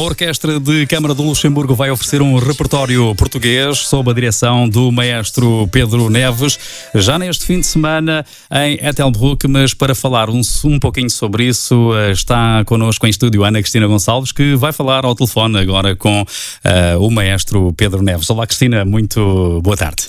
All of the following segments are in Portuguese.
Orquestra de Câmara do Luxemburgo vai oferecer um repertório português sob a direção do maestro Pedro Neves, já neste fim de semana em Etelbruck, mas para falar um, um pouquinho sobre isso está connosco em estúdio Ana Cristina Gonçalves, que vai falar ao telefone agora com uh, o maestro Pedro Neves. Olá Cristina, muito boa tarde.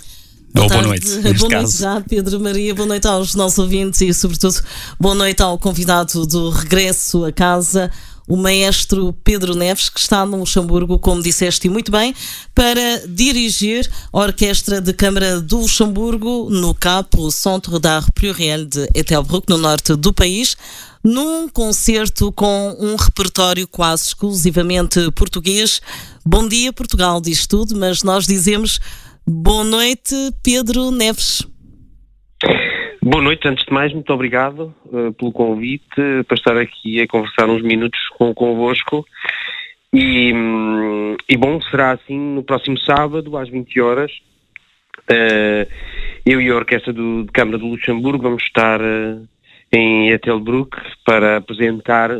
Boa, Ou boa noite. Boa noite já, Pedro Maria. Boa noite aos nossos ouvintes e, sobretudo, boa noite ao convidado do regresso a casa, o maestro Pedro Neves, que está no Luxemburgo, como disseste muito bem, para dirigir a Orquestra de Câmara do Luxemburgo no CAP, o Centre d'Art Pluriel de Etelbruck, no norte do país num concerto com um repertório quase exclusivamente português. Bom dia, Portugal, diz tudo, mas nós dizemos Boa noite, Pedro Neves. Boa noite, antes de mais, muito obrigado uh, pelo convite para estar aqui a conversar uns minutos com, convosco. E, um, e bom, será assim no próximo sábado, às 20 horas. Uh, eu e a Orquestra do, de Câmara do Luxemburgo vamos estar uh, em Etelbruck para apresentar,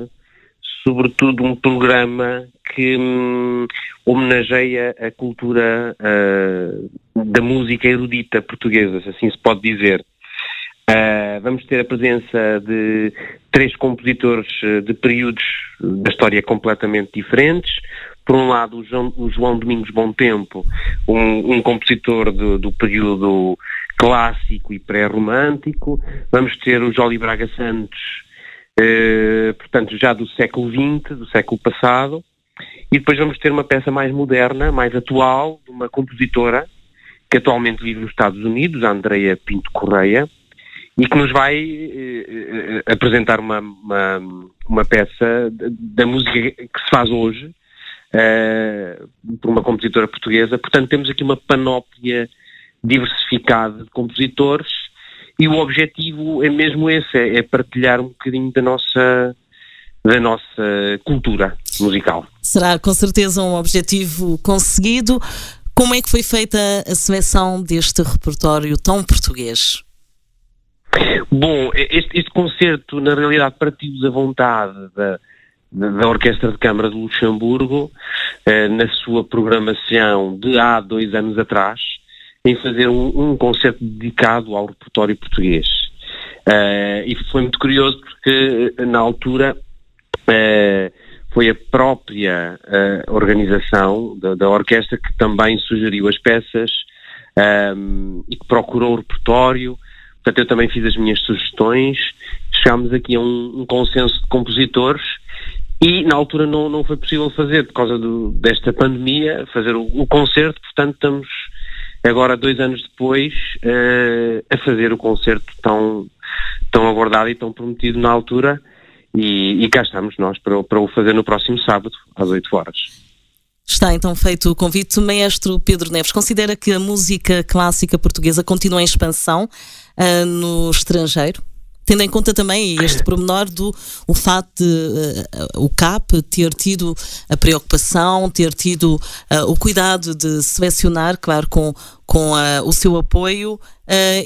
sobretudo, um programa que hum, homenageia a cultura uh, da música erudita portuguesa, se assim se pode dizer. Uh, vamos ter a presença de três compositores ah, de períodos da história completamente diferentes. Por um lado, o João, o João Domingos Bom Tempo, um, um compositor do, do, período clássico e pré-romântico. Vamos ter o Jolie Braga Santos, uh, portanto, já do século XX, do século passado. E depois vamos ter uma peça mais moderna, mais atual, de uma compositora que atualmente vive nos Estados Unidos, a Andrea Pinto Correia, e que nos vai eh, eh apresentar uma, uma, uma, peça da música que se faz hoje eh, por uma compositora portuguesa. Portanto, temos aqui uma panóplia diversificada de compositores e o objetivo é mesmo esse, é, é partilhar um bocadinho da nossa da nossa cultura musical. Será com certeza um objetivo conseguido. Como é que foi feita a seleção deste repertório tão português? Bom, este, este concerto na realidade partiu da vontade da, da Orquestra de Câmara de Luxemburgo, eh, na sua programação de há dois anos atrás, em fazer um, um concerto dedicado ao repertório português. Uh, e foi muito curioso porque na altura uh, foi a própria uh, organização da, da, orquestra que também sugeriu as peças um, e que procurou o repertório. Portanto, eu também fiz as minhas sugestões. Chegámos aqui a um, um consenso de compositores e na altura não, não foi possível fazer, por causa do, desta pandemia, fazer o, o, concerto. Portanto, estamos agora, dois anos depois, uh, a fazer o concerto tão, tão aguardado e tão prometido na altura. E, e cá estamos nós para, para o fazer no próximo sábado, às 8 horas. Está então feito o convite. Maestro Pedro Neves, considera que a música clássica portuguesa continua em expansão uh, no estrangeiro? Tendo em conta também este pormenor do o facto de uh, o CAP ter tido a preocupação, ter tido uh, o cuidado de selecionar, claro, com, com o seu apoio,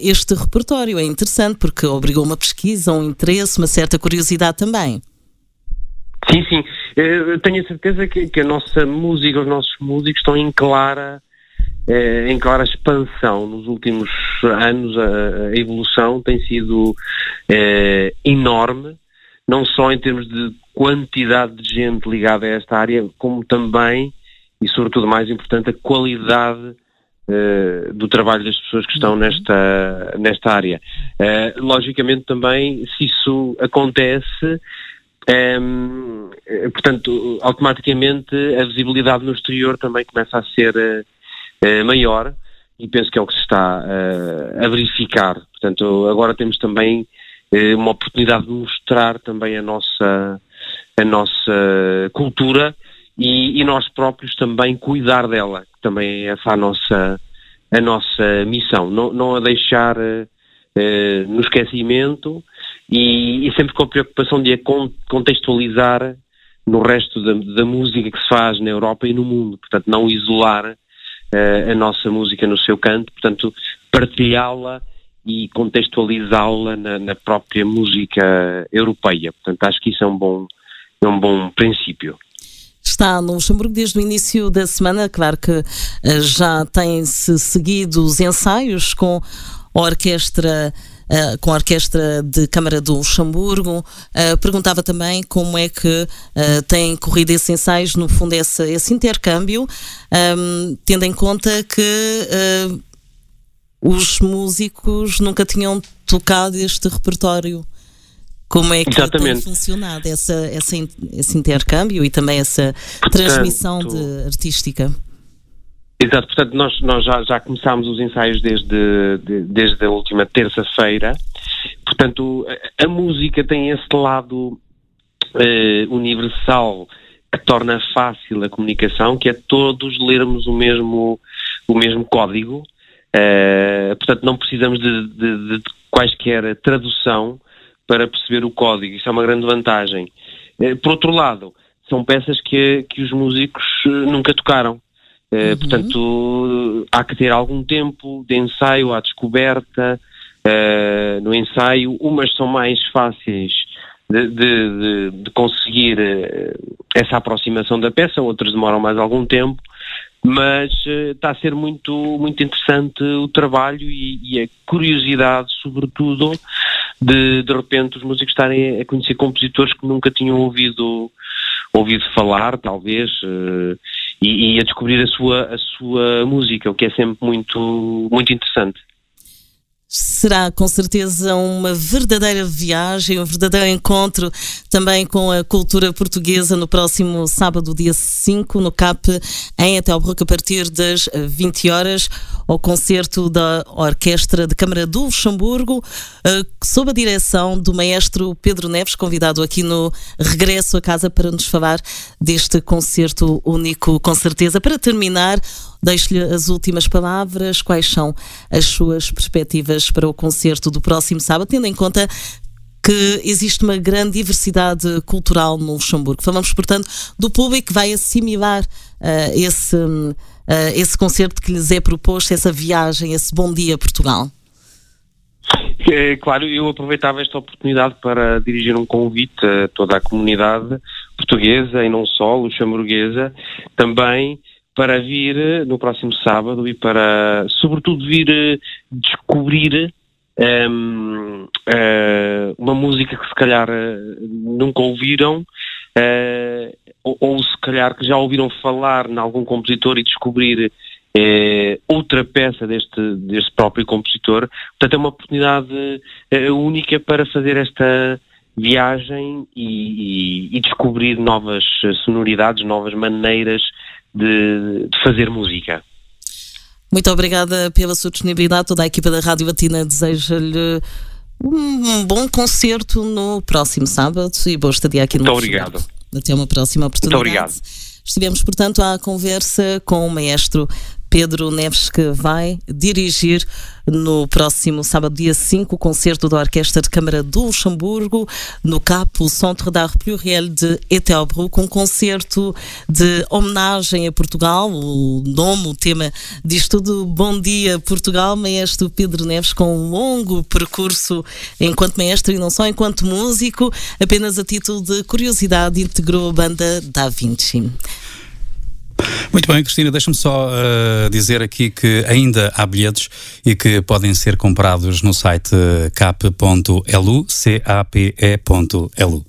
este repertório. É interessante porque obrigou uma pesquisa, um interesse, uma certa curiosidade também. Sim, sim. Eu tenho a certeza que, que a nossa música, os nossos músicos estão em clara eh, em clara expansão nos últimos anos. A, a evolução tem sido eh, enorme, não só em termos de quantidade de gente ligada a esta área, como também, e sobretudo mais importante, a qualidade uh, do trabalho das pessoas que estão uhum. nesta, nesta área. Uh, logicamente também, se isso acontece, um, ehm, portanto, automaticamente a visibilidade no exterior também começa a ser uh, eh, maior e penso que é o que se está uh, a verificar. Portanto, agora temos também uma oportunidade de mostrar também a nossa, a nossa cultura e, e, nós próprios também cuidar dela, que também é a nossa, a nossa missão, não, não a deixar no esquecimento e, e, sempre com a preocupação de a contextualizar no resto da, da música que se faz na Europa e no mundo, portanto não isolar uh, a nossa música no seu canto, portanto, partilhá-la e contextualizá-la na, na, própria música europeia. Portanto, acho que isso é um bom, é um bom princípio. está no Luxemburgo desde o início da semana. Claro que uh, já têm-se seguido os ensaios com a orquestra. Uh, com a Orquestra de Câmara do Luxemburgo. Uh, perguntava também como é que uh, têm corrido esses ensaios, no fundo, esse, esse intercâmbio, um, tendo em conta que os músicos nunca tinham tocado este repertório. Como é que Exatamente. tem funcionado essa, essa, esse intercâmbio e também essa portanto, transmissão de artística? Exato, portanto, nós, nós já, já começámos os ensaios desde, de, desde a última terça-feira. Portanto, a, a, música tem esse lado eh, universal que torna fácil a comunicação, que é todos lermos o mesmo, o mesmo código. Uh, portanto, não precisamos de, de, de quaisquer tradução para perceber o código. Isso é uma grande vantagem. Eh, por outro lado, são peças que, que os músicos eh, nunca tocaram. Eh, uhum. Portanto, há que ter algum tempo de ensaio à descoberta. no ensaio, umas são mais fáceis de, de, de, conseguir essa aproximação da peça, outras demoram mais algum tempo mas uh, está a ser muito, muito interessante o trabalho e, e, a curiosidade, sobretudo, de de repente os músicos estarem a conhecer compositores que nunca tinham ouvido, ouvido falar, talvez, uh, e, e, a descobrir a sua, a sua música, o que é sempre muito, muito interessante. Será com certeza uma verdadeira viagem, um verdadeiro encontro também com a cultura portuguesa no próximo sábado, dia 5, no CAP, em Etelbruck, a partir das 20 horas, ao concerto da Orquestra de Câmara do Luxemburgo, eh, sob a direção do maestro Pedro Neves, convidado aqui no Regresso a Casa para nos falar deste concerto único, com certeza. Para terminar, Deixo-lhe as últimas palavras. Quais são as suas perspectivas para o concerto do próximo sábado, tendo em conta que existe uma grande diversidade cultural no Luxemburgo. Falamos, portanto, do público que vai assimilar uh, esse, uh, esse concerto que lhes é proposto, essa viagem, esse bom dia a Portugal. É, claro, eu aproveitava esta oportunidade para dirigir um convite a toda a comunidade portuguesa e não só, luxemburguesa, também para vir eh, no próximo sábado e para, sobretudo, vir eh, descobrir um, ehm, uh, eh, uma música que se calhar nunca ouviram uh, ou, ou, se calhar que já ouviram falar em algum compositor e descobrir outra peça deste, deste próprio compositor. Portanto, é uma oportunidade única para fazer esta viagem e, e, e descobrir novas sonoridades, novas maneiras de, de fazer música. Muito obrigada pela sua disponibilidade. Toda a equipa da Rádio Batina deseja-lhe um bom concerto no próximo sábado e boa estadia aqui no Muito obrigado. Até uma próxima oportunidade. Muito obrigado. Estivemos, portanto, à conversa com o maestro Pedro Neves, que vai dirigir no próximo sábado, dia 5, o concerto da Orquestra de Câmara do Luxemburgo, no CAP, o Centre d'Art Pluriel de Etelbruck, um concerto de homenagem a Portugal. O nome, o tema diz tudo. Bom dia, Portugal, maestro Pedro Neves, com um longo percurso enquanto maestro e não só enquanto músico, apenas a título de curiosidade, integrou a banda Da Vinci. Muito bem, Cristina, deixa-me só uh, dizer aqui que ainda há bilhetes e que podem ser comprados no site cap.lu, cap.lu.